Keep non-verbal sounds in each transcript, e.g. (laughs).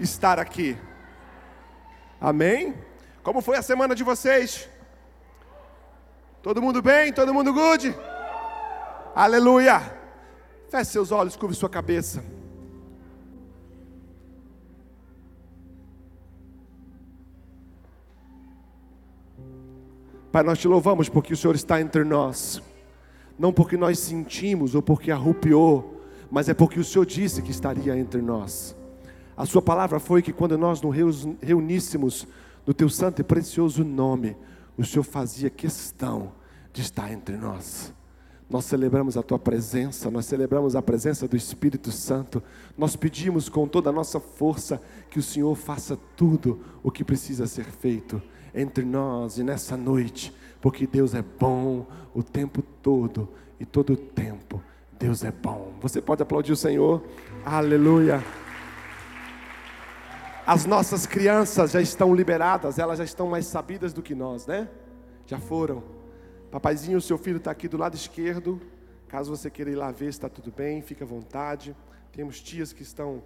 estar aqui. Amém? Como foi a semana de vocês? Todo mundo bem? Todo mundo good? Aleluia! Feche seus olhos, curve sua cabeça. Pai, nós te louvamos porque o Senhor está entre nós. Não porque nós sentimos ou porque arrupiou, mas é porque o Senhor disse que estaria entre nós. A Sua palavra foi que quando nós nos reuníssemos no Teu santo e precioso nome, o Senhor fazia questão de estar entre nós. Nós celebramos a tua presença, nós celebramos a presença do Espírito Santo. Nós pedimos com toda a nossa força que o Senhor faça tudo o que precisa ser feito entre nós e nessa noite, porque Deus é bom o tempo todo e todo o tempo. Deus é bom. Você pode aplaudir o Senhor? Aleluia. As nossas crianças já estão liberadas, elas já estão mais sabidas do que nós, né? Já foram. Papaizinho, o seu filho está aqui do lado esquerdo. Caso você queira ir lá ver está tudo bem, fique à vontade. Temos tias que estão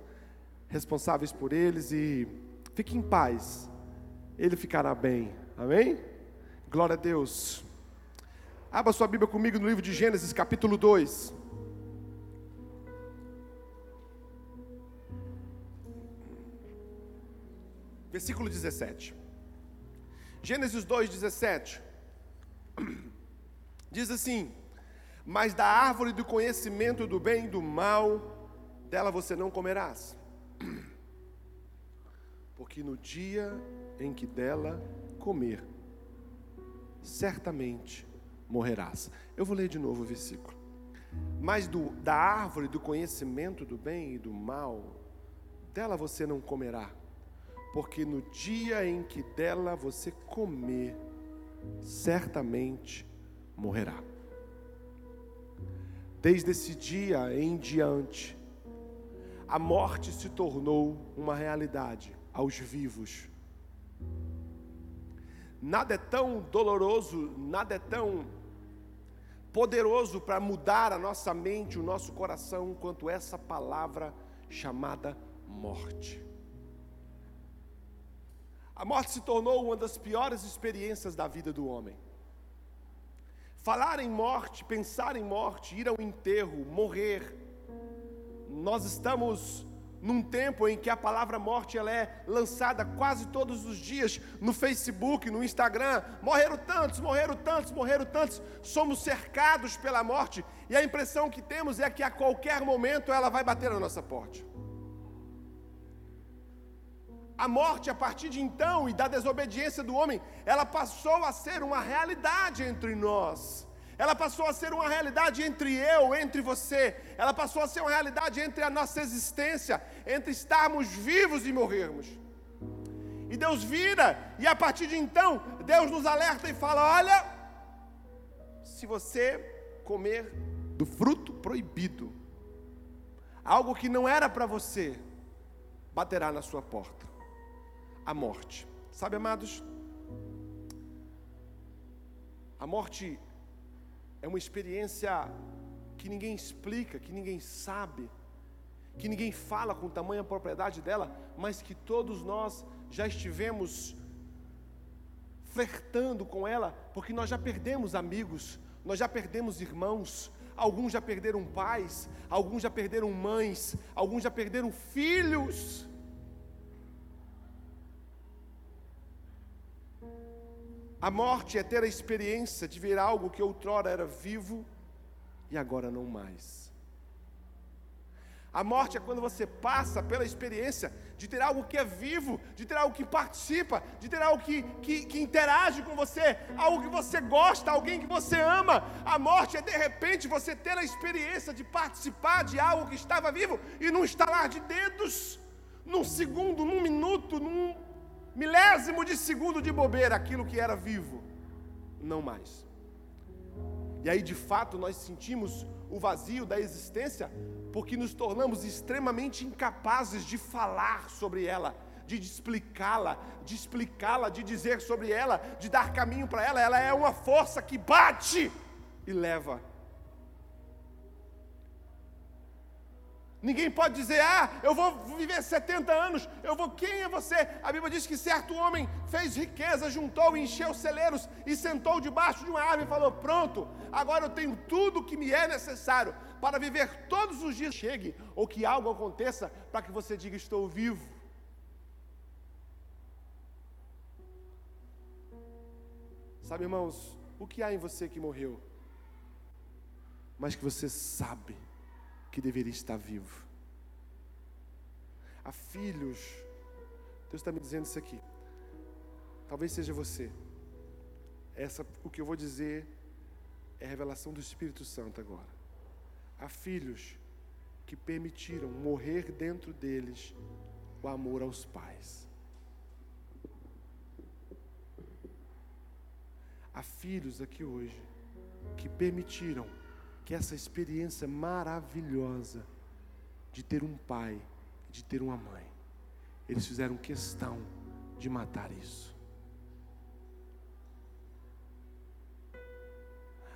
responsáveis por eles e fique em paz ele ficará bem. Amém? Glória a Deus. Abra sua Bíblia comigo no livro de Gênesis, capítulo 2. Versículo 17. Gênesis 2, 17. (clears throat) Diz assim: Mas da árvore do conhecimento do bem e do mal, dela você não comerás (clears throat) porque no dia em que dela comer, certamente morrerás. Eu vou ler de novo o versículo. Mas do, da árvore do conhecimento do bem e do mal, dela você não comerá, porque no dia em que dela você comer, certamente morrerá. Desde esse dia em diante, a morte se tornou uma realidade aos vivos. Nada é tão doloroso, nada é tão poderoso para mudar a nossa mente, o nosso coração, quanto essa palavra chamada morte. A morte se tornou uma das piores experiências da vida do homem. Falar em morte, pensar em morte, ir ao enterro, morrer. Nós estamos num tempo em que a palavra morte ela é lançada quase todos os dias no Facebook, no Instagram. Morreram tantos, morreram tantos, morreram tantos. Somos cercados pela morte e a impressão que temos é que a qualquer momento ela vai bater na nossa porta. A morte, a partir de então e da desobediência do homem, ela passou a ser uma realidade entre nós. Ela passou a ser uma realidade entre eu, entre você, ela passou a ser uma realidade entre a nossa existência, entre estarmos vivos e morrermos. E Deus vira, e a partir de então, Deus nos alerta e fala: olha, se você comer do fruto proibido, algo que não era para você, baterá na sua porta a morte. Sabe, amados? A morte é uma experiência que ninguém explica, que ninguém sabe, que ninguém fala com tamanha propriedade dela, mas que todos nós já estivemos flertando com ela, porque nós já perdemos amigos, nós já perdemos irmãos, alguns já perderam pais, alguns já perderam mães, alguns já perderam filhos. A morte é ter a experiência de ver algo que outrora era vivo e agora não mais. A morte é quando você passa pela experiência de ter algo que é vivo, de ter algo que participa, de ter algo que, que, que, interage com você, algo que você gosta, alguém que você ama. A morte é de repente você ter a experiência de participar de algo que estava vivo e num estalar de dedos, num segundo, num minuto, num milésimo de segundo de bobeira aquilo que era vivo, não mais. E aí de fato nós sentimos o vazio da existência, porque nos tornamos extremamente incapazes de falar sobre ela, de explicá-la, de explicá-la, de dizer sobre ela, de dar caminho para ela. Ela é uma força que bate e leva. Ninguém pode dizer, ah, eu vou viver 70 anos, eu vou. Quem é você? A Bíblia diz que certo homem fez riqueza, juntou, encheu celeiros e sentou debaixo de uma árvore e falou: Pronto, agora eu tenho tudo o que me é necessário para viver todos os dias. Chegue, ou que algo aconteça para que você diga: Estou vivo. Sabe, irmãos, o que há em você que morreu, mas que você sabe que deveria estar vivo. Há filhos, Deus está me dizendo isso aqui. Talvez seja você. Essa, o que eu vou dizer é revelação do Espírito Santo agora. Há filhos que permitiram morrer dentro deles o amor aos pais. Há filhos aqui hoje que permitiram que essa experiência maravilhosa de ter um pai, de ter uma mãe, eles fizeram questão de matar isso.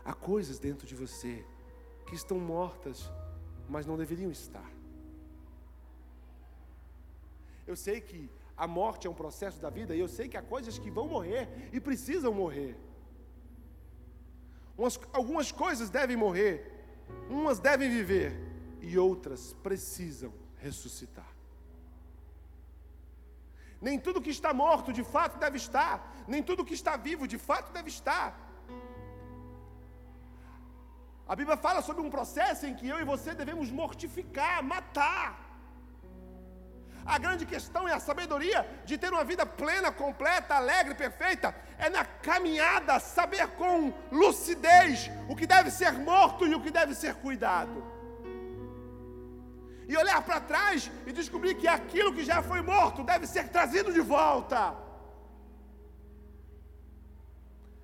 Há coisas dentro de você que estão mortas, mas não deveriam estar. Eu sei que a morte é um processo da vida, e eu sei que há coisas que vão morrer e precisam morrer. Umas, algumas coisas devem morrer, umas devem viver e outras precisam ressuscitar. Nem tudo que está morto de fato deve estar, nem tudo que está vivo de fato deve estar. A Bíblia fala sobre um processo em que eu e você devemos mortificar, matar. A grande questão é a sabedoria de ter uma vida plena, completa, alegre, perfeita. É na caminhada saber com lucidez o que deve ser morto e o que deve ser cuidado. E olhar para trás e descobrir que aquilo que já foi morto deve ser trazido de volta.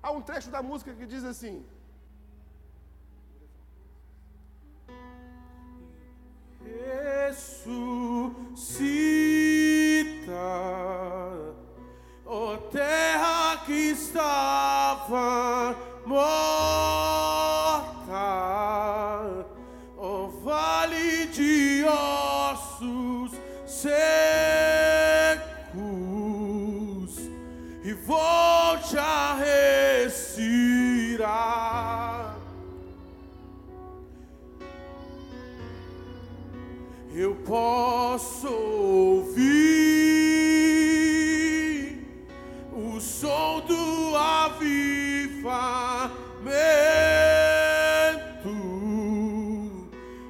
Há um trecho da música que diz assim: ressuscita, ó oh, terra que estava morta, posso ouvir o som do avivamento,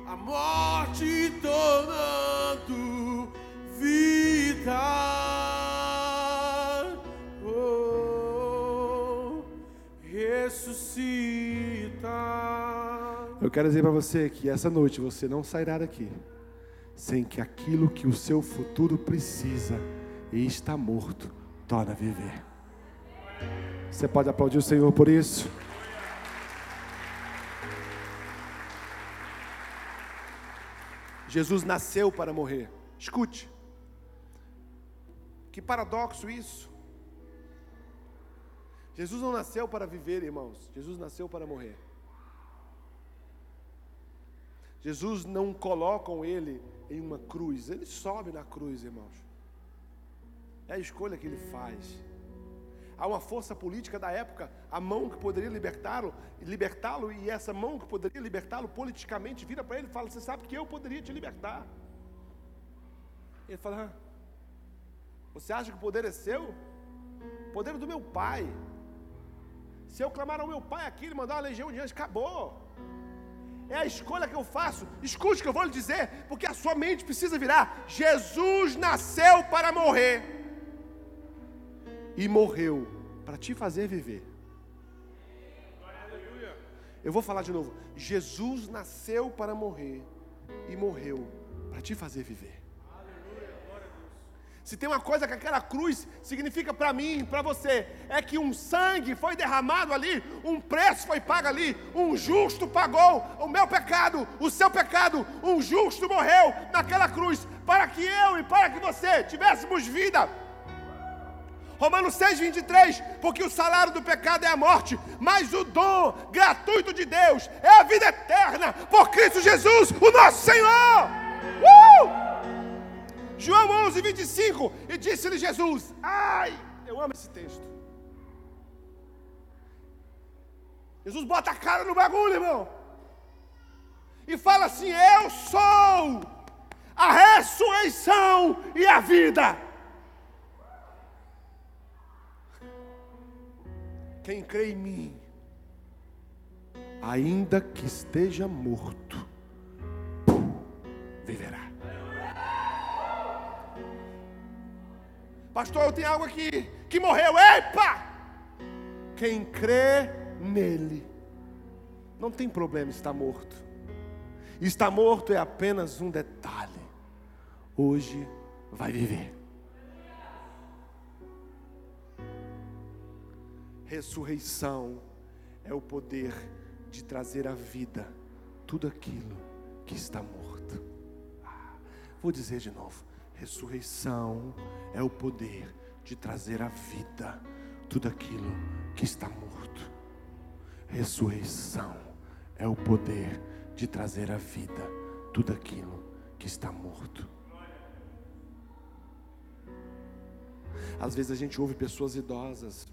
a morte tornando vida. Oh, ressuscita. Eu quero dizer para você que essa noite você não sairá daqui sem que aquilo que o seu futuro precisa e está morto torne a viver. Você pode aplaudir o Senhor por isso? Jesus nasceu para morrer. Escute. Que paradoxo isso. Jesus não nasceu para viver, irmãos. Jesus nasceu para morrer. Jesus não colocam ele em uma cruz, ele sobe na cruz, irmãos. É a escolha que ele faz. Há uma força política da época, a mão que poderia libertá-lo, libertá-lo, e essa mão que poderia libertá-lo politicamente vira para ele e fala: Você sabe que eu poderia te libertar. Ele fala: Você acha que o poder é seu? O poder é do meu pai. Se eu clamar ao meu pai aqui, ele mandar uma legião de anjos, acabou é a escolha que eu faço. Escute o que eu vou lhe dizer, porque a sua mente precisa virar. Jesus nasceu para morrer e morreu para te fazer viver. Eu vou falar de novo. Jesus nasceu para morrer e morreu para te fazer viver. Se tem uma coisa que aquela cruz significa para mim, para você, é que um sangue foi derramado ali, um preço foi pago ali, um justo pagou o meu pecado, o seu pecado, um justo morreu naquela cruz, para que eu e para que você tivéssemos vida. Romanos 6, 23, porque o salário do pecado é a morte, mas o dom gratuito de Deus é a vida eterna por Cristo Jesus, o nosso Senhor. João 11, 25. E disse-lhe Jesus: Ai, eu amo esse texto. Jesus bota a cara no bagulho, irmão. E fala assim: Eu sou a ressurreição e a vida. Quem crê em mim, ainda que esteja morto, viverá. Pastor, eu tenho algo aqui que morreu. Epa! Quem crê nele, não tem problema estar morto. Estar morto é apenas um detalhe. Hoje vai viver. Ressurreição é o poder de trazer à vida tudo aquilo que está morto. Ah, vou dizer de novo: ressurreição é o poder de trazer à vida tudo aquilo que está morto. Ressurreição é o poder de trazer à vida tudo aquilo que está morto. Às vezes a gente ouve pessoas idosas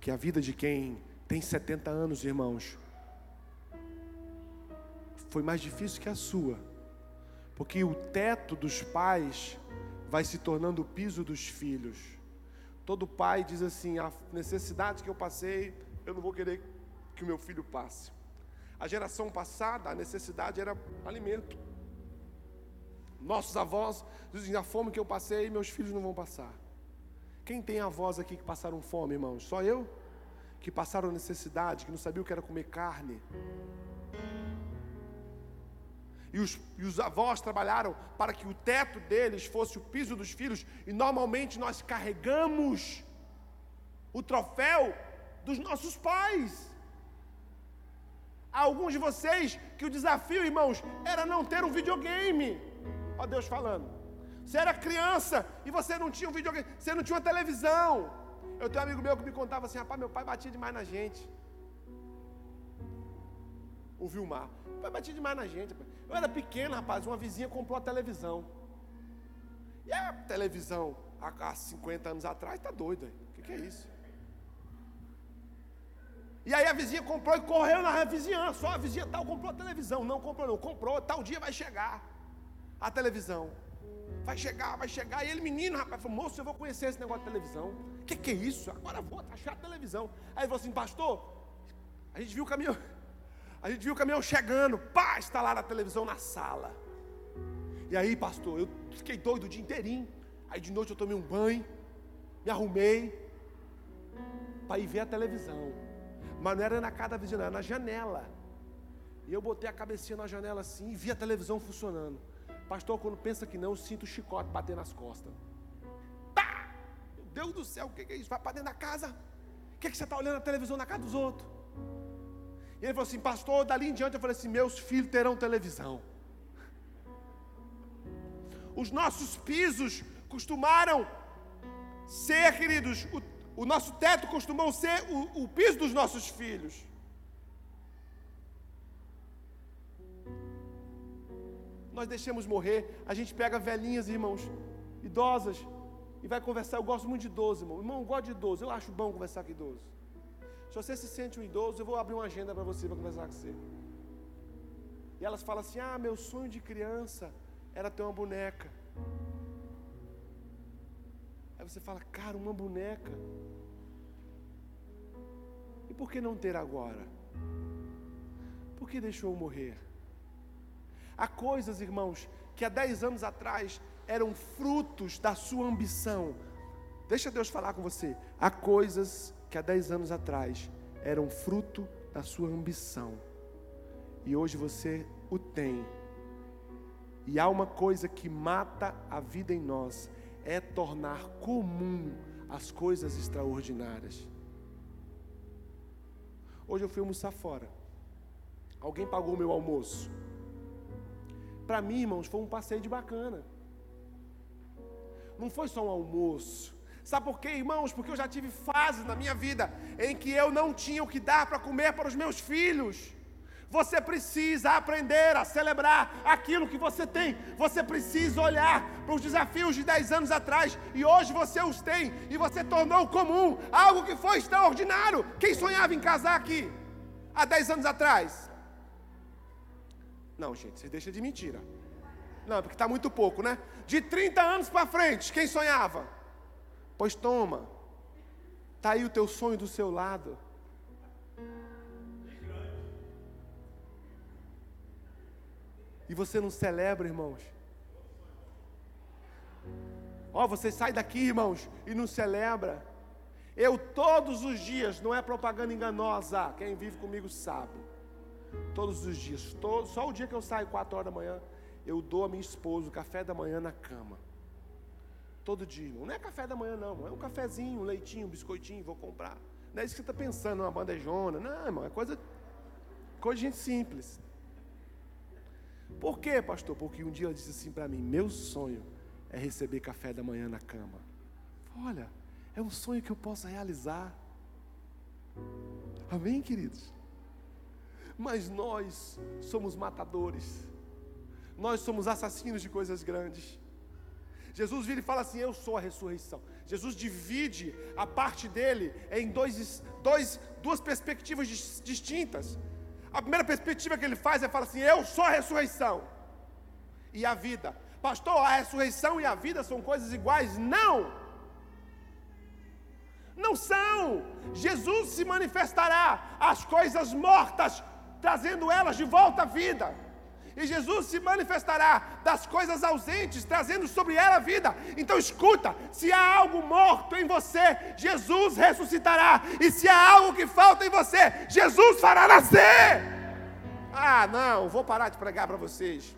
que a vida de quem tem 70 anos, irmãos, foi mais difícil que a sua, porque o teto dos pais vai se tornando o piso dos filhos. Todo pai diz assim: a necessidade que eu passei, eu não vou querer que o meu filho passe. A geração passada, a necessidade era alimento. Nossos avós dizem: a fome que eu passei, meus filhos não vão passar. Quem tem avós aqui que passaram fome, irmãos? Só eu? Que passaram necessidade, que não sabiam o que era comer carne. E os, e os, avós trabalharam para que o teto deles fosse o piso dos filhos, e normalmente nós carregamos o troféu dos nossos pais. Há alguns de vocês que o desafio, irmãos, era não ter um videogame. Ó Deus falando. Você era criança e você não tinha um videogame, você não tinha uma televisão. Eu tenho um amigo meu que me contava assim, rapaz, meu pai batia demais na gente. O Vilmar. Meu pai batia demais na gente. Rapaz. Eu era pequeno, rapaz, uma vizinha comprou a televisão. E a televisão, há 50 anos atrás, tá doida. O que, que é isso? E aí a vizinha comprou e correu na vizinhança. Só a vizinha tal comprou a televisão. Não comprou, não. Comprou, tal dia vai chegar a televisão vai chegar, vai chegar. E ele, menino, rapaz, falou, moço, eu vou conhecer esse negócio de televisão. O que, que é isso? Agora vou achar a televisão. Aí ele falou assim, pastor, a gente viu o caminhão, a gente viu o caminhão chegando, pá, instalar a televisão na sala. E aí, pastor, eu fiquei doido o dia inteirinho. Aí de noite eu tomei um banho, me arrumei para ir ver a televisão. Mas não era na casa da vizinha, era na janela. E eu botei a cabecinha na janela assim e vi a televisão funcionando. Pastor, quando pensa que não, eu sinto o chicote bater nas costas. Pá! Meu Deus do céu, o que é isso? Vai para dentro da casa. O que, é que você está olhando na televisão na casa dos outros? E ele falou assim, pastor, dali em diante eu falei assim: meus filhos terão televisão. Os nossos pisos costumaram ser, queridos, o, o nosso teto costumou ser o, o piso dos nossos filhos. nós deixamos morrer, a gente pega velhinhas, irmãos, idosas, e vai conversar. Eu gosto muito de idoso, irmão. Irmão, eu gosto de idoso, eu acho bom conversar com idoso. Se você se sente um idoso, eu vou abrir uma agenda para você, para conversar com você. E elas falam assim: Ah, meu sonho de criança era ter uma boneca. Aí você fala, cara, uma boneca. E por que não ter agora? Por que deixou morrer? Há coisas, irmãos, que há 10 anos atrás eram frutos da sua ambição. Deixa Deus falar com você. Há coisas que há 10 anos atrás eram fruto da sua ambição. E hoje você o tem. E há uma coisa que mata a vida em nós, é tornar comum as coisas extraordinárias. Hoje eu fui almoçar fora. Alguém pagou o meu almoço. Para mim, irmãos, foi um passeio de bacana. Não foi só um almoço. Sabe por quê, irmãos? Porque eu já tive fases na minha vida em que eu não tinha o que dar para comer para os meus filhos. Você precisa aprender a celebrar aquilo que você tem. Você precisa olhar para os desafios de 10 anos atrás e hoje você os tem e você tornou comum algo que foi extraordinário. Quem sonhava em casar aqui há 10 anos atrás? Não, gente, você deixa de mentira. Não, porque está muito pouco, né? De 30 anos para frente, quem sonhava? Pois toma, está aí o teu sonho do seu lado. E você não celebra, irmãos. Ó, oh, você sai daqui, irmãos, e não celebra. Eu todos os dias, não é propaganda enganosa, quem vive comigo sabe. Todos os dias, todo, só o dia que eu saio 4 horas da manhã, eu dou a minha esposa o café da manhã na cama. Todo dia, irmão. Não é café da manhã, não. É um cafezinho, um leitinho, um biscoitinho, vou comprar. Não é isso que você está pensando, uma bandejona. Não, irmão, é coisa, coisa de gente simples. Por quê, pastor? Porque um dia ela disse assim para mim: meu sonho é receber café da manhã na cama. Olha, é um sonho que eu posso realizar. Amém, queridos? Mas nós somos matadores, nós somos assassinos de coisas grandes. Jesus vira e fala assim: Eu sou a ressurreição. Jesus divide a parte dele em dois, dois, duas perspectivas distintas. A primeira perspectiva que ele faz é falar assim: Eu sou a ressurreição e a vida. Pastor, a ressurreição e a vida são coisas iguais? Não! Não são! Jesus se manifestará as coisas mortas, trazendo elas de volta à vida e Jesus se manifestará das coisas ausentes, trazendo sobre ela a vida. Então escuta: se há algo morto em você, Jesus ressuscitará, e se há algo que falta em você, Jesus fará nascer. Ah, não, vou parar de pregar para vocês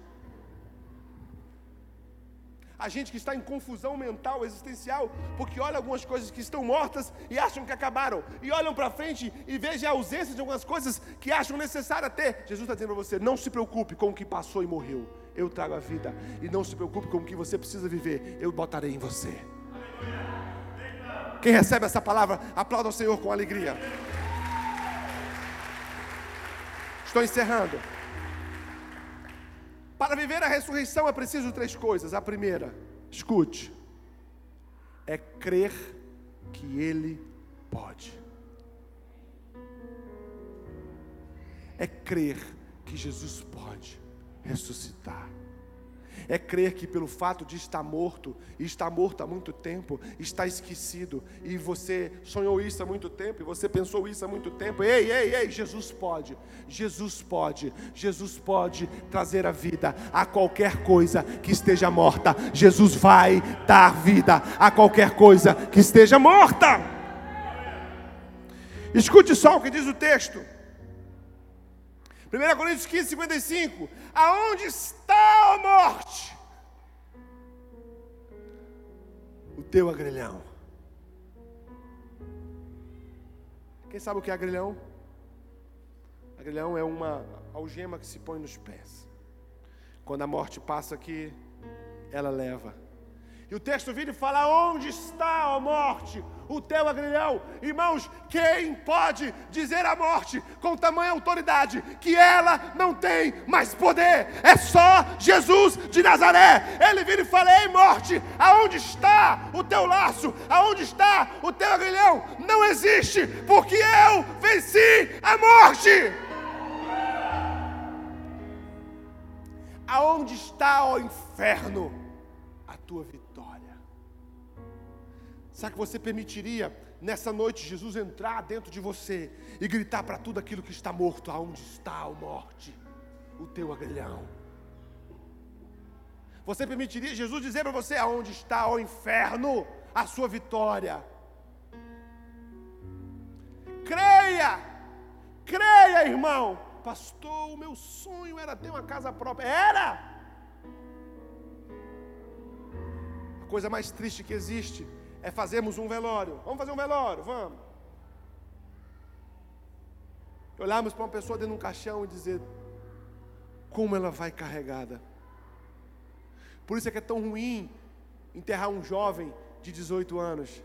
a gente que está em confusão mental, existencial, porque olha algumas coisas que estão mortas e acham que acabaram, e olham para frente e vejam a ausência de algumas coisas que acham necessária ter. Jesus está dizendo para você: não se preocupe com o que passou e morreu, eu trago a vida, e não se preocupe com o que você precisa viver, eu botarei em você. Quem recebe essa palavra, aplauda o Senhor com alegria. Estou encerrando. Para viver a ressurreição é preciso três coisas. A primeira, escute, é crer que Ele pode. É crer que Jesus pode ressuscitar é crer que pelo fato de estar morto, e estar morto há muito tempo, está esquecido, e você sonhou isso há muito tempo, e você pensou isso há muito tempo, ei, ei, ei, Jesus pode, Jesus pode, Jesus pode trazer a vida a qualquer coisa que esteja morta, Jesus vai dar vida a qualquer coisa que esteja morta. Escute só o que diz o texto. 1 Coríntios 15, 55. Aonde está a morte? O teu agrilhão. Quem sabe o que é agrilhão? Agrilhão é uma algema que se põe nos pés. Quando a morte passa aqui, ela leva e o texto vira e fala: Onde está a morte? O teu agrilhão. Irmãos, quem pode dizer à morte com tamanha autoridade que ela não tem mais poder? É só Jesus de Nazaré. Ele vira e fala: Ei, morte, aonde está o teu laço? Aonde está o teu agrilhão? Não existe, porque eu venci a morte. Aonde está o inferno? A tua vida. Será que você permitiria nessa noite Jesus entrar dentro de você e gritar para tudo aquilo que está morto: aonde está a morte? O teu agrilhão. Você permitiria Jesus dizer para você aonde está o inferno, a sua vitória? Creia, creia, irmão. Pastor, o meu sonho era ter uma casa própria. Era! A coisa mais triste que existe é fazermos um velório. Vamos fazer um velório, vamos. Olharmos para uma pessoa dentro de um caixão e dizer como ela vai carregada. Por isso é que é tão ruim enterrar um jovem de 18 anos.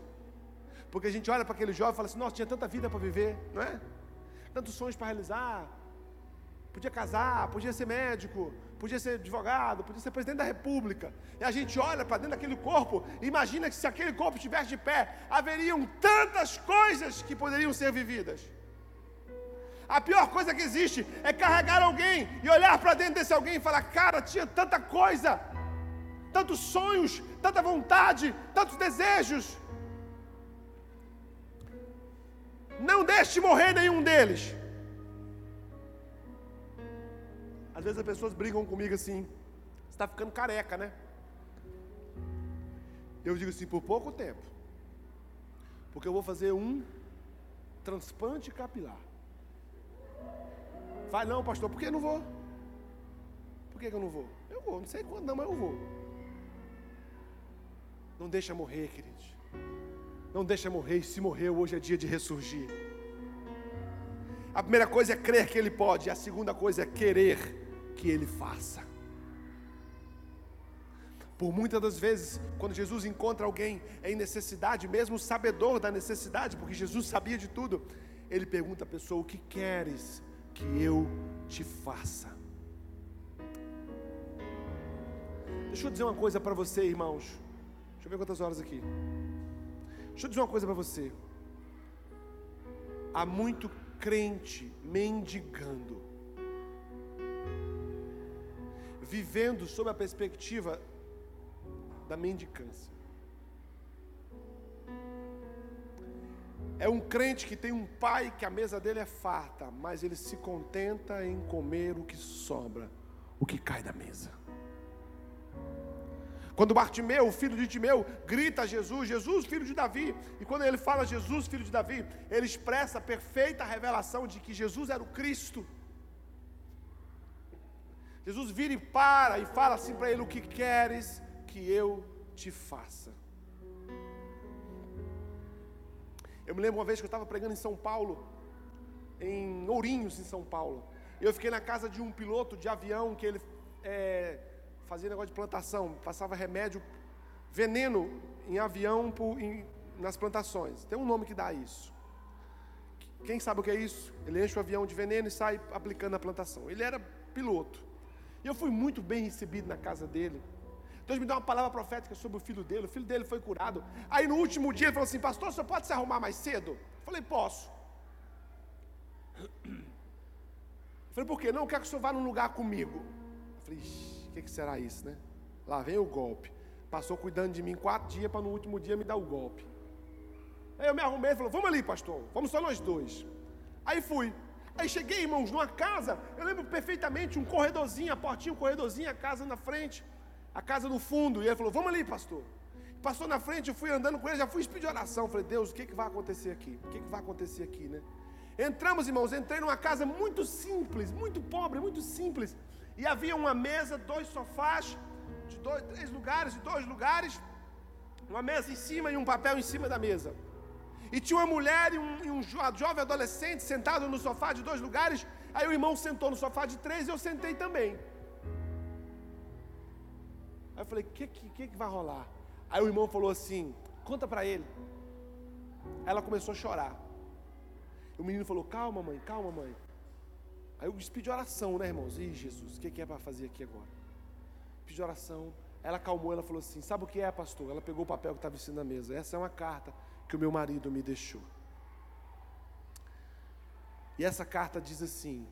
Porque a gente olha para aquele jovem e fala assim: nossa, tinha tanta vida para viver, não é? Tantos sonhos para realizar. podia casar, podia ser médico, podia ser advogado, podia ser presidente da república. E a gente olha para dentro daquele corpo e imagina que se aquele corpo estivesse de pé, haveriam tantas coisas que poderiam ser vividas. A pior coisa que existe é carregar alguém e olhar para dentro desse alguém e falar: cara, tinha tanta coisa, tantos sonhos, tanta vontade, tantos desejos. Não deixe morrer nenhum deles. Às vezes as pessoas brigam comigo assim, você está ficando careca, né? Eu digo assim, por pouco tempo. Porque eu vou fazer um transplante capilar. Vai não, pastor, por que não vou? Por que eu não vou? Eu vou, não sei quando não, mas eu vou. Não deixa morrer, queridos. Não deixa morrer, se morreu, hoje é dia de ressurgir. A primeira coisa é crer que Ele pode, a segunda coisa é querer que Ele faça. Por muitas das vezes, quando Jesus encontra alguém em necessidade, mesmo sabedor da necessidade, porque Jesus sabia de tudo, ele pergunta à pessoa: O que queres que eu te faça? Deixa eu dizer uma coisa para você, irmãos. Deixa eu ver quantas horas aqui. Deixa eu dizer uma coisa para você. Há muito crente mendigando, vivendo sob a perspectiva da mendicância. É um crente que tem um pai que a mesa dele é farta, mas ele se contenta em comer o que sobra, o que cai da mesa. Quando Bartimeu, filho de Timeu, grita a Jesus, Jesus, filho de Davi, e quando ele fala Jesus, filho de Davi, ele expressa a perfeita revelação de que Jesus era o Cristo. Jesus vira e para e fala assim para ele: O que queres que eu te faça? Eu me lembro uma vez que eu estava pregando em São Paulo, em Ourinhos, em São Paulo. Eu fiquei na casa de um piloto de avião que ele é, fazia negócio de plantação, passava remédio, veneno em avião por, em, nas plantações. Tem um nome que dá isso. Quem sabe o que é isso? Ele enche o avião de veneno e sai aplicando na plantação. Ele era piloto. E eu fui muito bem recebido na casa dele. Deus me deu uma palavra profética sobre o filho dele. O filho dele foi curado. Aí no último dia ele falou assim: Pastor, você pode se arrumar mais cedo? Eu falei: Posso. Eu falei: Por quê? Não, eu quero que o senhor vá num lugar comigo. Eu falei: O que, que será isso, né? Lá vem o golpe. Passou cuidando de mim quatro dias para no último dia me dar o golpe. Aí eu me arrumei e falou: Vamos ali, pastor. Vamos só nós dois. Aí fui. Aí cheguei, irmãos, numa casa. Eu lembro perfeitamente um corredorzinho, a portinha, um corredorzinho, a casa na frente a casa no fundo. E ele falou: Vamos ali, pastor. Passou na frente, eu fui andando com ele, já fui pedir oração. Falei: Deus, o que, que vai acontecer aqui? O que, que vai acontecer aqui, né? Entramos, irmãos, entrei numa casa muito simples, muito pobre, muito simples. E havia uma mesa, dois sofás, de dois, três lugares, de dois lugares, uma mesa em cima e um papel em cima da mesa. E tinha uma mulher e um, e um jovem adolescente sentado no sofá de dois lugares. Aí o irmão sentou no sofá de três e eu sentei também. Aí eu falei, o que, que, que vai rolar? Aí o irmão falou assim, conta para ele. Ela começou a chorar. O menino falou, calma mãe, calma mãe. Aí eu pedi oração, né irmãos? Ih Jesus, o que, que é para fazer aqui agora? Pedi oração. Ela calmou, ela falou assim, sabe o que é pastor? Ela pegou o papel que estava em cima da mesa. Essa é uma carta que o meu marido me deixou. E essa carta diz assim,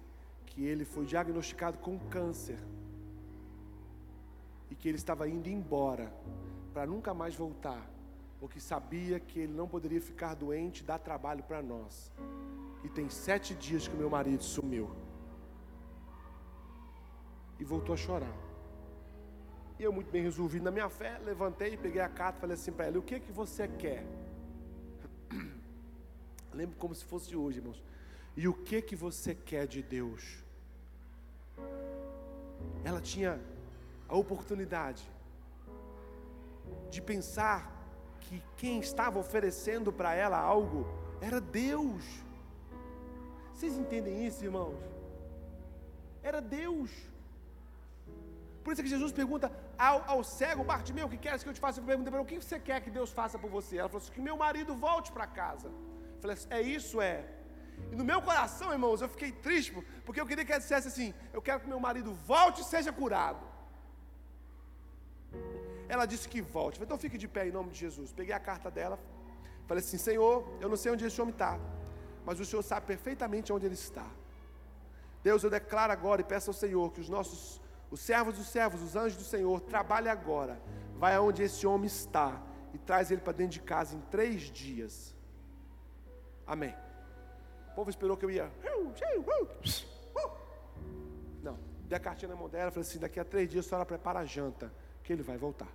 que ele foi diagnosticado com câncer e que ele estava indo embora para nunca mais voltar, porque sabia que ele não poderia ficar doente e dar trabalho para nós. E tem sete dias que meu marido sumiu e voltou a chorar. E eu, muito bem resolvido na minha fé, levantei, peguei a carta e falei assim para ela: O que que você quer? (clears throat) Lembro como se fosse hoje, irmãos. E o que que você quer de Deus? Ela tinha a oportunidade de pensar que quem estava oferecendo para ela algo era Deus. Vocês entendem isso, irmãos? Era Deus. Por isso que Jesus pergunta ao, ao cego, Bartimeu, o que queres que eu te faça? Eu perguntei para ele, o que você quer que Deus faça por você? Ela falou assim, que meu marido volte para casa. Eu falei assim, é isso, é. E no meu coração, irmãos, eu fiquei triste, porque eu queria que ela dissesse assim: Eu quero que meu marido volte e seja curado. Ela disse que volte. Então fique de pé em nome de Jesus. Peguei a carta dela, falei assim: Senhor, eu não sei onde esse homem está, mas o Senhor sabe perfeitamente onde ele está. Deus, eu declaro agora e peço ao Senhor que os nossos, os servos dos servos, os anjos do Senhor, trabalhem agora. Vai aonde esse homem está e traz ele para dentro de casa em três dias. Amém. O povo esperou que eu ia. Não, dei a cartinha na mão dela, falei assim: daqui a três dias a senhora prepara a janta, que ele vai voltar.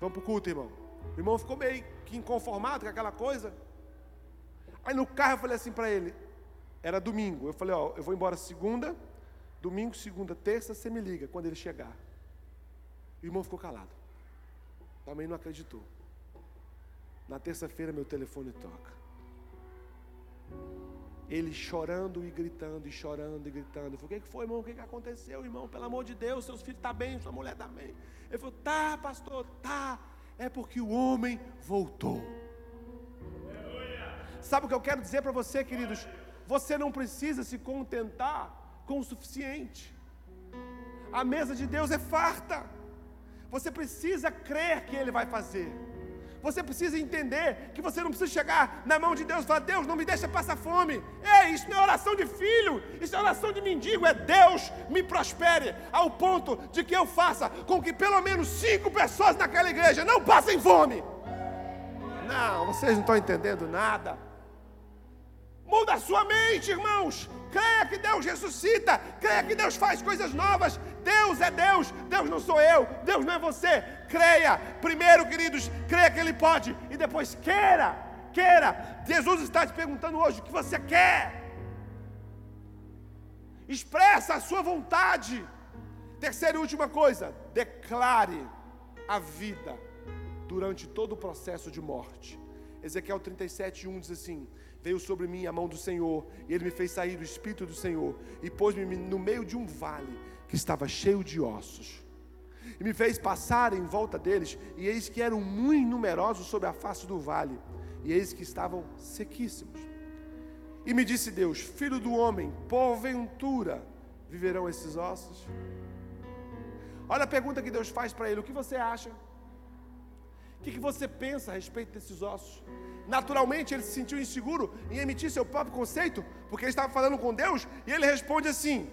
Vamos para o culto, irmão. O irmão ficou meio que inconformado com aquela coisa. Aí no carro eu falei assim para ele: era domingo. Eu falei: Ó, eu vou embora segunda, domingo, segunda, terça, você me liga quando ele chegar. O irmão ficou calado. Também não acreditou. Na terça-feira meu telefone toca. Ele chorando e gritando, e chorando e gritando. Eu falei, o que foi, irmão? O que aconteceu, irmão? Pelo amor de Deus, seus filhos estão tá bem, sua mulher está bem. Ele falou, tá, pastor, tá. É porque o homem voltou. Sabe o que eu quero dizer para você, queridos? Você não precisa se contentar com o suficiente. A mesa de Deus é farta. Você precisa crer que Ele vai fazer. Você precisa entender que você não precisa chegar na mão de Deus e falar: Deus, não me deixa passar fome. Ei, isso não é oração de filho, isso é oração de mendigo. É Deus me prospere ao ponto de que eu faça com que pelo menos cinco pessoas naquela igreja não passem fome. Não, vocês não estão entendendo nada. Muda a sua mente, irmãos. Creia que Deus ressuscita. Creia que Deus faz coisas novas. Deus é Deus. Deus não sou eu. Deus não é você. Creia. Primeiro, queridos, creia que Ele pode. E depois queira. Queira. Jesus está te perguntando hoje o que você quer. Expressa a sua vontade. Terceira e última coisa. Declare a vida durante todo o processo de morte. Ezequiel 37, 1 diz assim: veio sobre mim a mão do Senhor, e ele me fez sair do espírito do Senhor, e pôs-me no meio de um vale que estava cheio de ossos. E me fez passar em volta deles, e eis que eram muito numerosos sobre a face do vale, e eis que estavam sequíssimos. E me disse Deus: Filho do homem, porventura viverão esses ossos? Olha a pergunta que Deus faz para ele: O que você acha? O que, que você pensa a respeito desses ossos? naturalmente ele se sentiu inseguro em emitir seu próprio conceito, porque ele estava falando com Deus, e ele responde assim: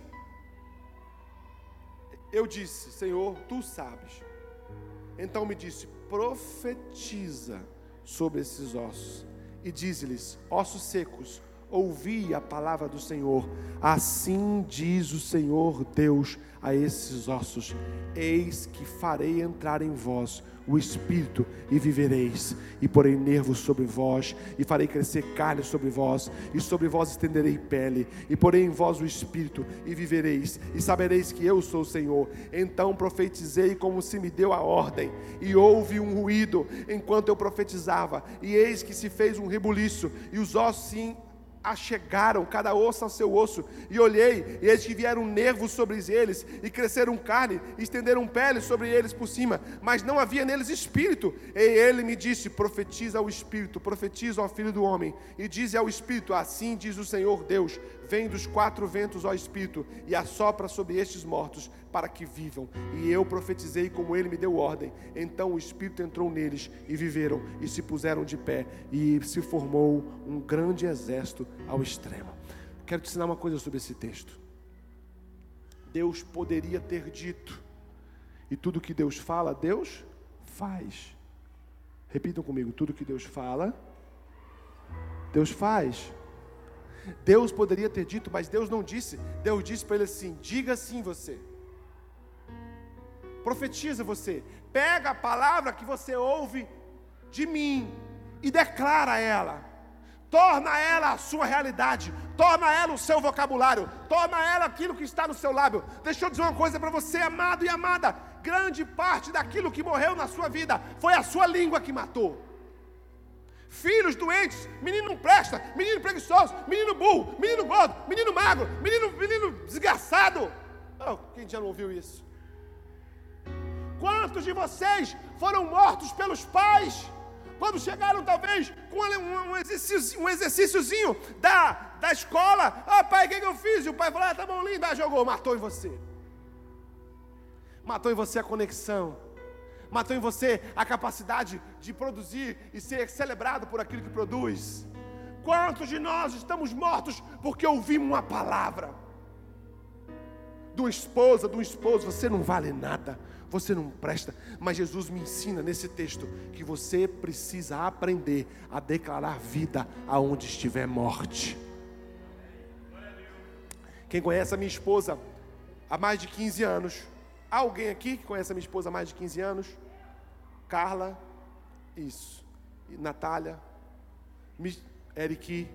Eu disse, Senhor, tu sabes. Então me disse: profetiza sobre esses ossos, e diz-lhes: ossos secos, ouvi a palavra do Senhor. Assim diz o Senhor Deus a esses ossos: Eis que farei entrar em vós o espírito e vivereis, e porei nervos sobre vós, e farei crescer carne sobre vós, e sobre vós estenderei pele, e porei em vós o espírito e vivereis, e sabereis que eu sou o Senhor. Então profetizei como se me deu a ordem, e houve um ruído enquanto eu profetizava, e eis que se fez um rebuliço, e os ossos se achegaram, cada osso ao seu osso, e olhei, e eles que vieram nervos sobre eles, e cresceram carne, e estenderam pele sobre eles por cima, mas não havia neles espírito. E ele me disse: profetiza ao espírito, profetiza ao filho do homem, e diz ao espírito: assim diz o Senhor Deus: vem dos quatro ventos ao espírito, e assopra sobre estes mortos, para que vivam. E eu profetizei como ele me deu ordem. Então o Espírito entrou neles e viveram e se puseram de pé e se formou um grande exército ao extremo. Quero te ensinar uma coisa sobre esse texto. Deus poderia ter dito, e tudo que Deus fala, Deus faz. Repitam comigo: tudo que Deus fala, Deus faz. Deus poderia ter dito, mas Deus não disse. Deus disse para ele assim: diga sim você profetiza você. Pega a palavra que você ouve de mim e declara ela. Torna ela a sua realidade, torna ela o seu vocabulário, torna ela aquilo que está no seu lábio. Deixa eu dizer uma coisa para você, amado e amada: grande parte daquilo que morreu na sua vida foi a sua língua que matou. Filhos doentes, menino não presta, menino preguiçoso, menino burro, menino gordo, menino magro, menino, menino desgraçado. Oh, quem já não ouviu isso? Quantos de vocês foram mortos pelos pais? Quando chegaram, talvez, com um, exercício, um exercíciozinho da, da escola, ah, pai, o que, que eu fiz? E o pai falou, ah, tá bom, lindo, ah, jogou, matou em você. Matou em você a conexão. Matou em você a capacidade de produzir e ser celebrado por aquilo que produz. Quantos de nós estamos mortos porque ouvimos uma palavra? De uma esposa, de um esposo, você não vale nada você não presta. Mas Jesus me ensina nesse texto que você precisa aprender a declarar vida aonde estiver morte. Quem conhece a minha esposa há mais de 15 anos? Alguém aqui que conhece a minha esposa há mais de 15 anos? Carla, isso. Natália, Eric,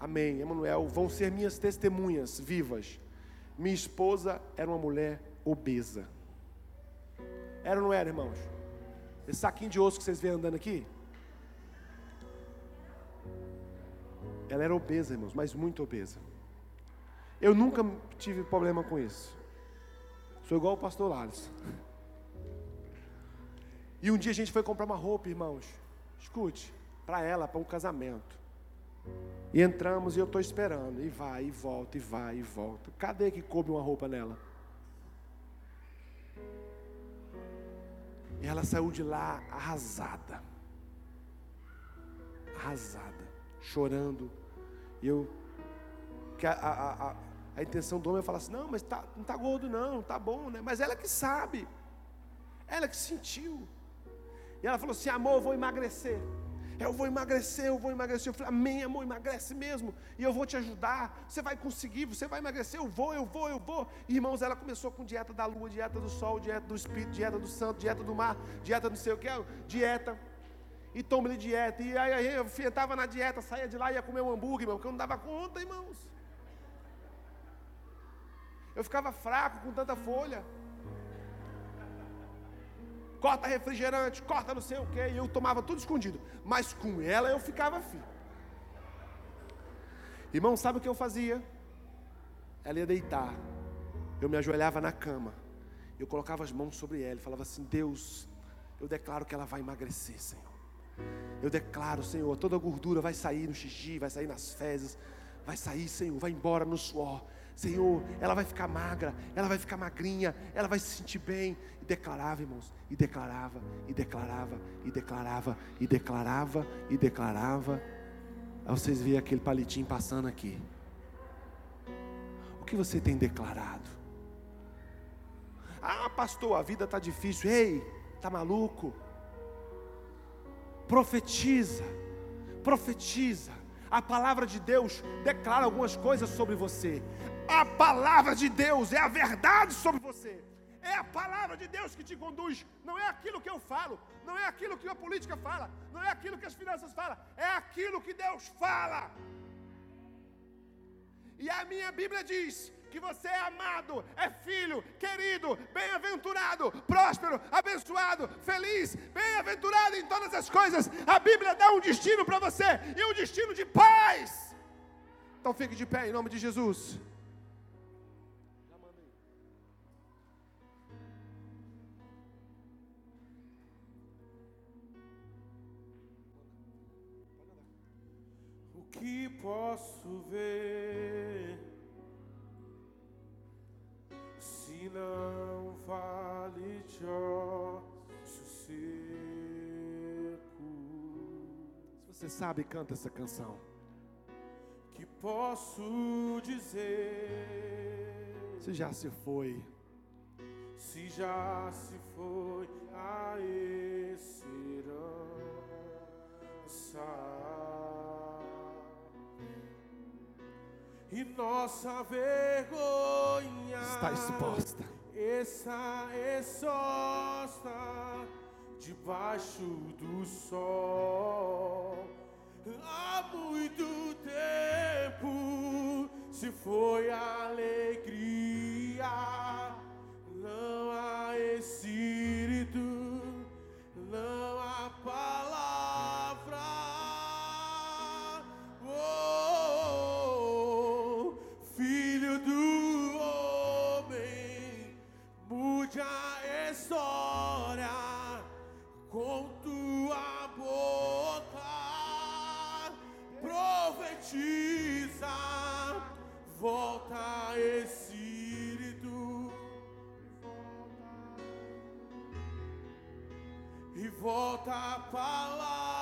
amém. Emanuel, vão ser minhas testemunhas vivas. Minha esposa era uma mulher obesa. Era ou não era, irmãos? Esse saquinho de osso que vocês veem andando aqui? Ela era obesa, irmãos, mas muito obesa. Eu nunca tive problema com isso. Sou igual o pastor Lares. E um dia a gente foi comprar uma roupa, irmãos. Escute, para ela, para um casamento. E entramos e eu estou esperando. E vai, e volta, e vai, e volta. Cadê que coube uma roupa nela? E ela saiu de lá arrasada. Arrasada, chorando. E eu. A, a, a, a intenção do homem é falar assim: não, mas tá, não está gordo, não, está bom, né? Mas ela que sabe. Ela que sentiu. E ela falou assim: amor, eu vou emagrecer. Eu vou emagrecer, eu vou emagrecer. Eu falei, amém, amor, emagrece mesmo. E eu vou te ajudar. Você vai conseguir, você vai emagrecer. Eu vou, eu vou, eu vou. irmãos, ela começou com dieta da lua, dieta do sol, dieta do espírito, dieta do santo, dieta do mar, dieta não sei o que, dieta. E toma-lhe dieta. E aí eu estava na dieta, saía de lá e ia comer um hambúrguer, irmão, porque eu não dava conta, irmãos. Eu ficava fraco com tanta folha corta refrigerante, corta não sei o que, e eu tomava tudo escondido. Mas com ela eu ficava firme. Irmão, sabe o que eu fazia? Ela ia deitar, eu me ajoelhava na cama, eu colocava as mãos sobre ela e falava assim: Deus, eu declaro que ela vai emagrecer, Senhor. Eu declaro, Senhor, toda a gordura vai sair no xixi, vai sair nas fezes, vai sair, Senhor, vai embora no suor. Senhor, ela vai ficar magra, ela vai ficar magrinha, ela vai se sentir bem. E declarava, irmãos, e declarava, e declarava, e declarava, e declarava, e declarava. Aí vocês veem aquele palitinho passando aqui. O que você tem declarado? Ah, pastor, a vida está difícil. Ei, está maluco? Profetiza, profetiza. A palavra de Deus declara algumas coisas sobre você. A palavra de Deus é a verdade sobre você. É a palavra de Deus que te conduz. Não é aquilo que eu falo, não é aquilo que a política fala, não é aquilo que as finanças falam, é aquilo que Deus fala. E a minha Bíblia diz que você é amado, é filho, querido, bem-aventurado, próspero, abençoado, feliz, bem-aventurado em todas as coisas. A Bíblia dá um destino para você e um destino de paz. Então fique de pé em nome de Jesus. Posso ver se não vale de sossego? Se você sabe, canta essa canção. Que posso dizer? Se já se foi. Se já se foi a esperança e nossa vergonha está exposta. Está exposta debaixo do sol. Há muito tempo se foi alegria, não há espírito, volta, Espírito. E volta a palavra.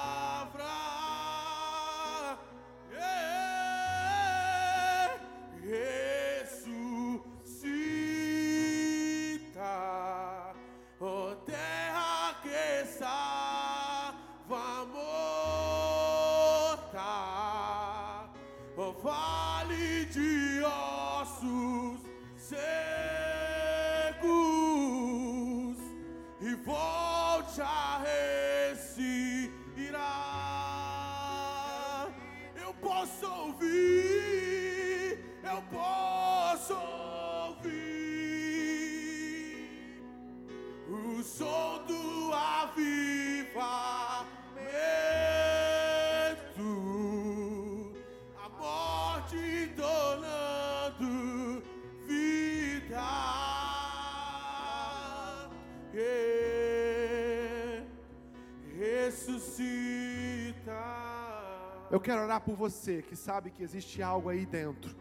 Quero orar por você que sabe que existe algo aí dentro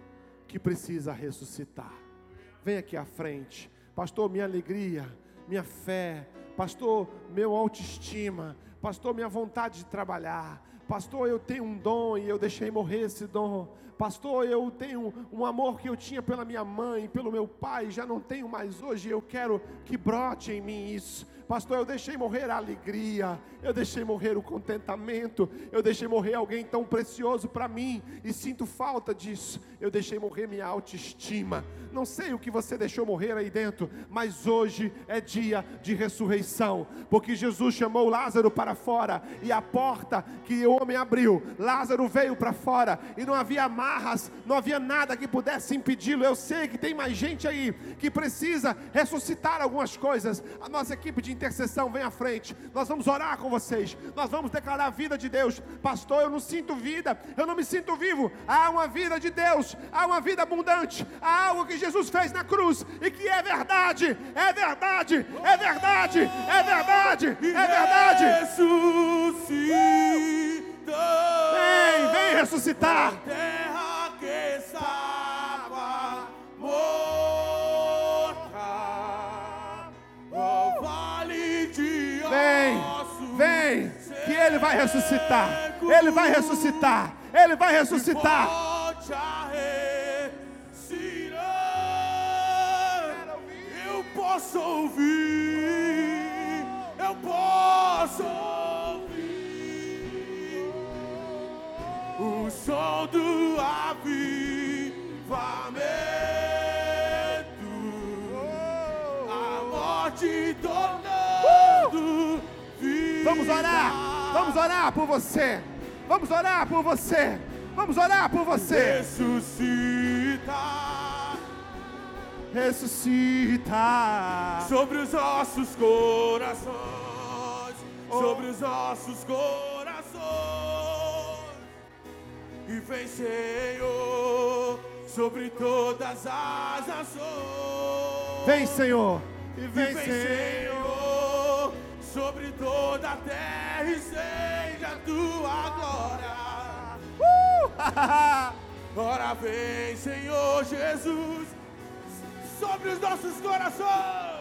que precisa ressuscitar. Vem aqui à frente. Pastor, minha alegria, minha fé. Pastor, meu autoestima. Pastor, minha vontade de trabalhar. Pastor, eu tenho um dom e eu deixei morrer esse dom. Pastor, eu tenho um amor que eu tinha pela minha mãe, pelo meu pai, já não tenho mais hoje. Eu quero que brote em mim isso. Pastor, eu deixei morrer a alegria, eu deixei morrer o contentamento, eu deixei morrer alguém tão precioso para mim e sinto falta disso. Eu deixei morrer minha autoestima. Não sei o que você deixou morrer aí dentro, mas hoje é dia de ressurreição, porque Jesus chamou Lázaro para fora e a porta que o homem abriu, Lázaro veio para fora e não havia amarras, não havia nada que pudesse impedi-lo. Eu sei que tem mais gente aí que precisa ressuscitar algumas coisas. A nossa equipe de intercessão vem à frente. Nós vamos orar com vocês. Nós vamos declarar a vida de Deus. Pastor, eu não sinto vida, eu não me sinto vivo. Há uma vida de Deus, há uma vida abundante, há algo que Jesus fez na cruz e que é verdade, é verdade, é verdade, é verdade, é verdade. Ressuscita. Vem, vem ressuscitar. terra que estava morta, o vale de Vem, ossos vem, que Ele vai ressuscitar. Ele vai ressuscitar. Ele vai ressuscitar. Eu posso ouvir, eu posso ouvir o som do avivamento, a morte tornando vida. Vamos orar. Vamos orar por você. Vamos orar por você. Vamos orar por você. Ressuscita Ressuscita. sobre os nossos corações, sobre os nossos corações. E vem, Senhor, sobre todas as nações. Vem, Senhor. E E vem, vem, Senhor. Senhor, sobre toda a terra e seja a tua glória. (laughs) Ora vem, Senhor Jesus, sobre os nossos corações,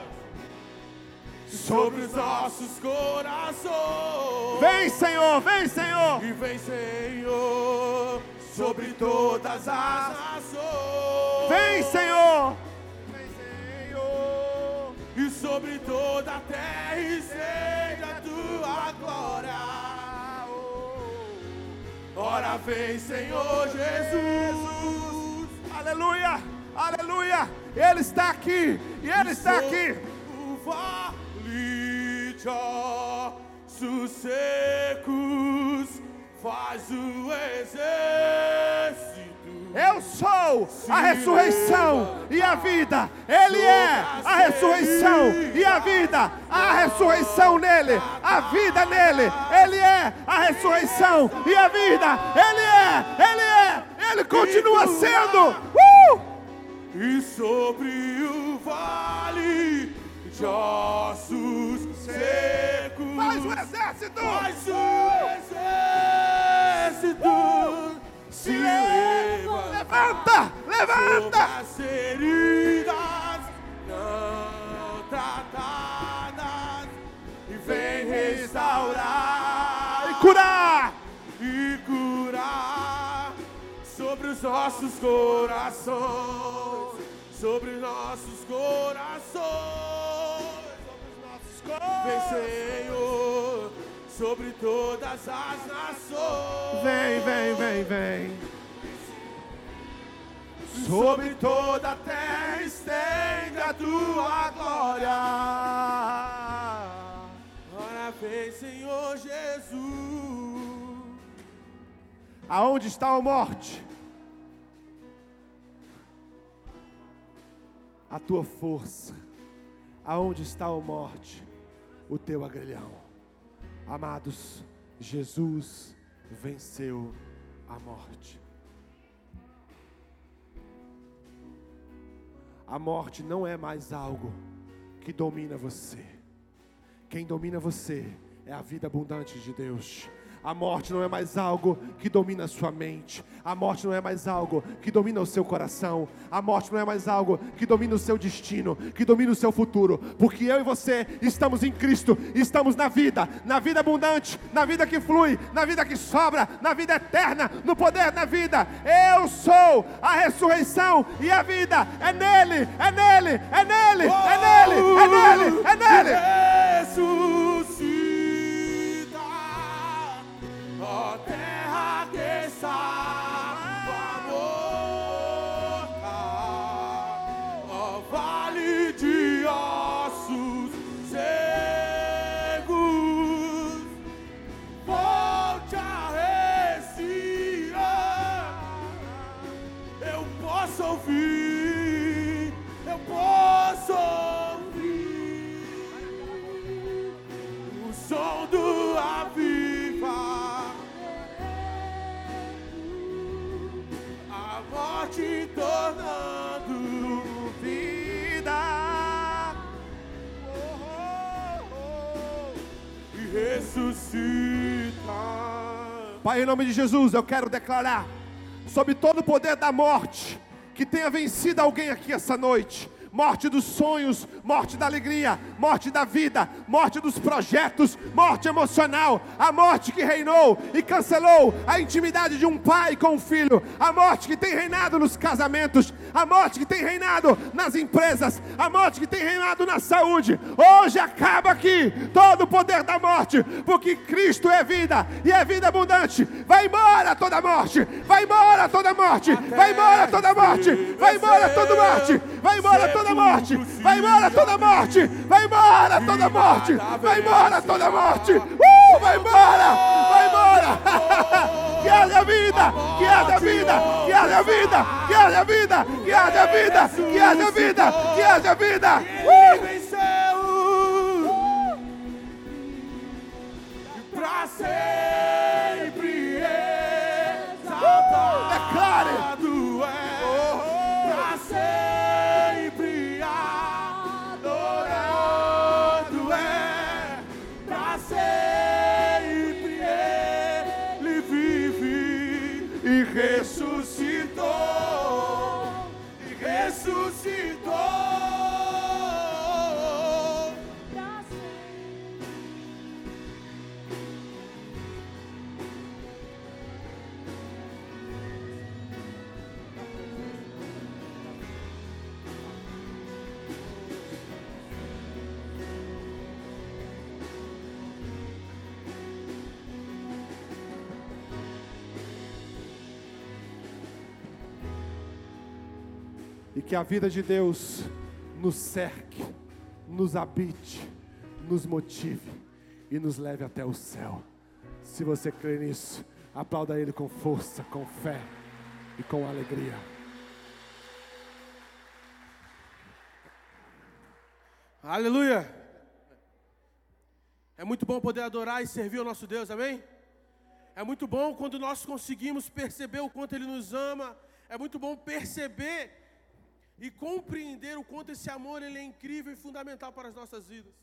sobre os nossos corações. Vem, Senhor. Vem, Senhor. E vem, Senhor, sobre todas as nações. Vem, Senhor. Vem, Senhor. E sobre toda a terra e seja a tua glória. Ora vem, Senhor Jesus. Aleluia. Aleluia. Ele está aqui. E Ele está aqui. Ossos secos faz o exército. Eu sou a ressurreição e a vida. Ele é a ressurreição e a vida. A ressurreição nele, a vida nele. Ele é a ressurreição e a vida. Ele é, ele é, ele continua sendo. Uh! E sobre o vale de ossos secos Faz o exército. faz o exército. Se leva Levanta, levanta. as feridas. Não tratadas. E vem restaurar. Curar. E curar. Sobre os nossos corações, sobre os nossos corações. Vem, Senhor, sobre todas as nações. Vem, vem, vem, vem. Sobre toda a terra estende a tua glória. Ora vem, Senhor Jesus. Aonde está a morte? A tua força. Aonde está a morte? O teu agrilhão. Amados, Jesus venceu a morte. A morte não é mais algo que domina você. Quem domina você é a vida abundante de Deus. A morte não é mais algo que domina a sua mente. A morte não é mais algo que domina o seu coração. A morte não é mais algo que domina o seu destino, que domina o seu futuro. Porque eu e você estamos em Cristo, estamos na vida, na vida abundante, na vida que flui, na vida que sobra, na vida eterna, no poder da vida. Eu sou a ressurreição e a vida. É nele, é nele, é nele, é nele, é nele, é nele. Ressuscita, ó Pai, em nome de Jesus, eu quero declarar sobre todo o poder da morte que tenha vencido alguém aqui essa noite. Morte dos sonhos, morte da alegria, morte da vida, morte dos projetos, morte emocional, a morte que reinou e cancelou a intimidade de um pai com um filho, a morte que tem reinado nos casamentos, a morte que tem reinado nas empresas, a morte que tem reinado na saúde. Hoje acaba aqui todo o poder da morte, porque Cristo é vida e é vida abundante. Vai embora toda morte, vai embora toda morte, vai embora toda morte, vai embora toda morte, vai embora toda morte, vai embora toda morte, vai embora toda morte, vai embora toda morte. Uh, vai embora, vai embora. (laughs) Que haja vida, que haja vida, que haja vida, que haja vida, que haja vida, que haja vida, que haja vida. Uh! pra sempre que a vida de Deus nos cerque, nos habite, nos motive e nos leve até o céu. Se você crê nisso, aplauda Ele com força, com fé e com alegria. Aleluia! É muito bom poder adorar e servir ao nosso Deus, amém? É muito bom quando nós conseguimos perceber o quanto Ele nos ama. É muito bom perceber e compreender o quanto esse amor ele é incrível e fundamental para as nossas vidas.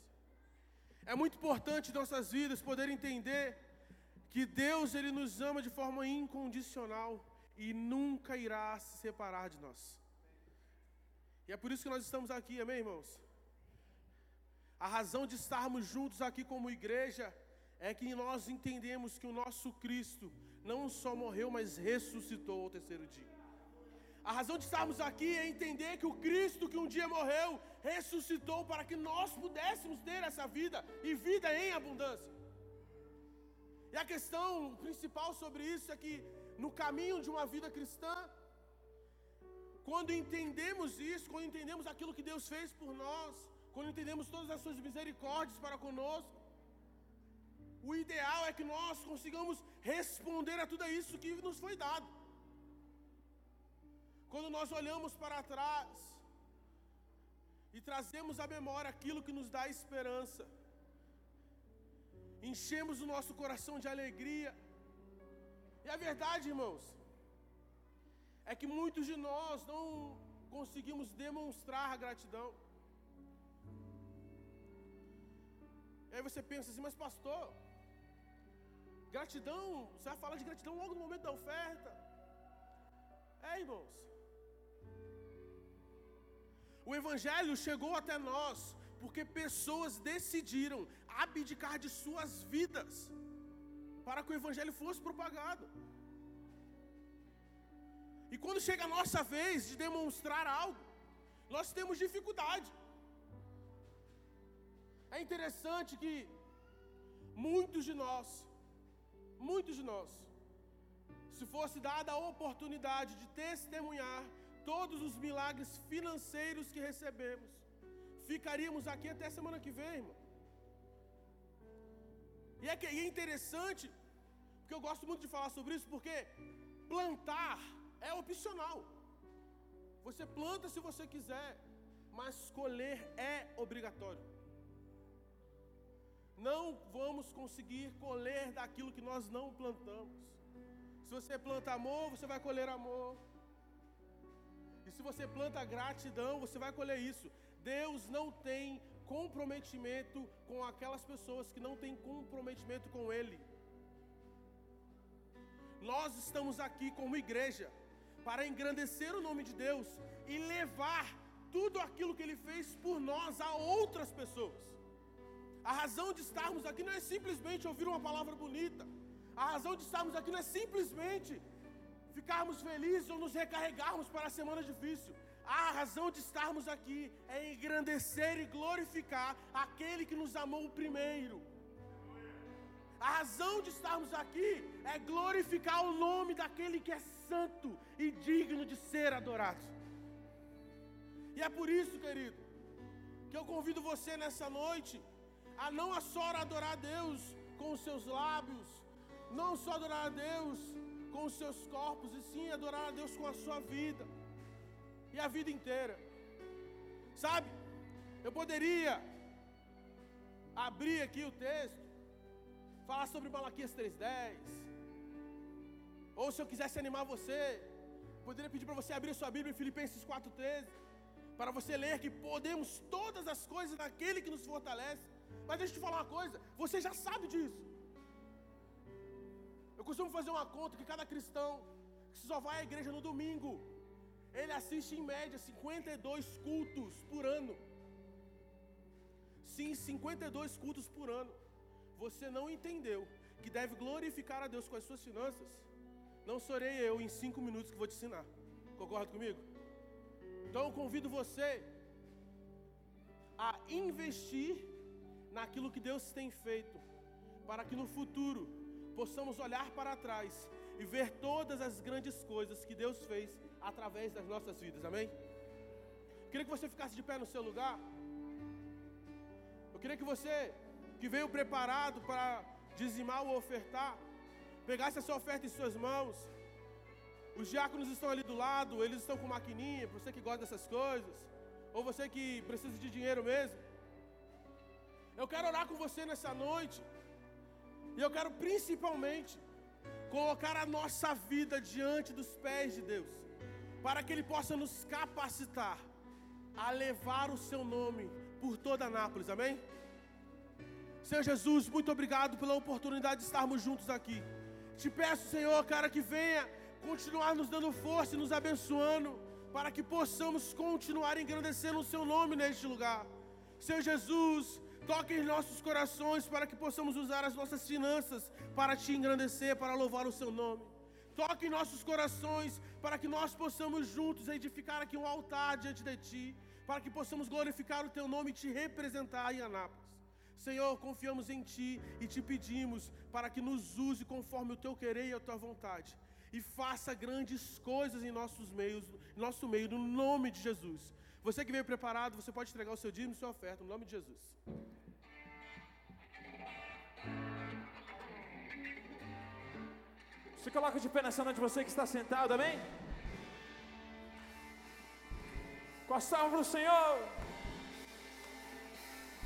É muito importante nossas vidas poder entender que Deus ele nos ama de forma incondicional e nunca irá se separar de nós. E é por isso que nós estamos aqui, amém, irmãos? A razão de estarmos juntos aqui como igreja é que nós entendemos que o nosso Cristo não só morreu, mas ressuscitou ao terceiro dia. A razão de estarmos aqui é entender que o Cristo que um dia morreu, ressuscitou para que nós pudéssemos ter essa vida e vida em abundância. E a questão principal sobre isso é que no caminho de uma vida cristã, quando entendemos isso, quando entendemos aquilo que Deus fez por nós, quando entendemos todas as suas misericórdias para conosco, o ideal é que nós consigamos responder a tudo isso que nos foi dado. Quando nós olhamos para trás e trazemos à memória aquilo que nos dá esperança, enchemos o nosso coração de alegria. E a verdade, irmãos, é que muitos de nós não conseguimos demonstrar a gratidão. E aí você pensa assim, mas pastor, gratidão, você vai falar de gratidão logo no momento da oferta. É, irmãos. O Evangelho chegou até nós porque pessoas decidiram abdicar de suas vidas para que o Evangelho fosse propagado. E quando chega a nossa vez de demonstrar algo, nós temos dificuldade. É interessante que muitos de nós, muitos de nós, se fosse dada a oportunidade de testemunhar todos os milagres financeiros que recebemos, ficaríamos aqui até semana que vem, irmão. E é, que, e é interessante, porque eu gosto muito de falar sobre isso, porque plantar é opcional. Você planta se você quiser, mas colher é obrigatório. Não vamos conseguir colher daquilo que nós não plantamos. Se você planta amor, você vai colher amor. Se você planta gratidão, você vai colher isso. Deus não tem comprometimento com aquelas pessoas que não têm comprometimento com Ele. Nós estamos aqui como igreja para engrandecer o nome de Deus e levar tudo aquilo que Ele fez por nós a outras pessoas. A razão de estarmos aqui não é simplesmente ouvir uma palavra bonita. A razão de estarmos aqui não é simplesmente ficarmos felizes ou nos recarregarmos para a semana difícil. A razão de estarmos aqui é engrandecer e glorificar aquele que nos amou primeiro. A razão de estarmos aqui é glorificar o nome daquele que é santo e digno de ser adorado. E é por isso, querido, que eu convido você nessa noite a não só adorar a Deus com os seus lábios, não só adorar a Deus com os seus corpos, e sim adorar a Deus com a sua vida e a vida inteira. Sabe, eu poderia abrir aqui o texto, falar sobre Malaquias 3,10, ou se eu quisesse animar você, poderia pedir para você abrir sua Bíblia em Filipenses 4,13, para você ler que podemos todas as coisas naquele que nos fortalece. Mas deixa eu te falar uma coisa, você já sabe disso. Eu costumo fazer uma conta que cada cristão que só vai à igreja no domingo, ele assiste em média 52 cultos por ano. Sim, 52 cultos por ano. Você não entendeu que deve glorificar a Deus com as suas finanças? Não serei eu em cinco minutos que vou te ensinar. Concorda comigo? Então eu convido você a investir naquilo que Deus tem feito, para que no futuro possamos olhar para trás e ver todas as grandes coisas que Deus fez através das nossas vidas, amém? Queria que você ficasse de pé no seu lugar. Eu queria que você, que veio preparado para dizimar ou ofertar, pegasse a sua oferta em suas mãos. Os diáconos estão ali do lado, eles estão com maquininha, para você que gosta dessas coisas, ou você que precisa de dinheiro mesmo. Eu quero orar com você nessa noite. E eu quero principalmente colocar a nossa vida diante dos pés de Deus, para que Ele possa nos capacitar a levar o Seu nome por toda Anápolis, amém? Senhor Jesus, muito obrigado pela oportunidade de estarmos juntos aqui. Te peço, Senhor, cara, que venha continuar nos dando força e nos abençoando, para que possamos continuar engrandecendo o Seu nome neste lugar. Senhor Jesus, Toque em nossos corações para que possamos usar as nossas finanças para te engrandecer, para louvar o seu nome. Toque em nossos corações para que nós possamos juntos edificar aqui um altar diante de ti, para que possamos glorificar o teu nome e te representar em Anápolis. Senhor, confiamos em Ti e te pedimos para que nos use conforme o Teu querer e a Tua vontade. E faça grandes coisas em nossos meios, nosso meio, no nome de Jesus. Você que veio preparado, você pode entregar o seu dízimo e sua oferta, no nome de Jesus. Se coloca de pé nessa noite, você que está sentado, amém? Com a salva do Senhor.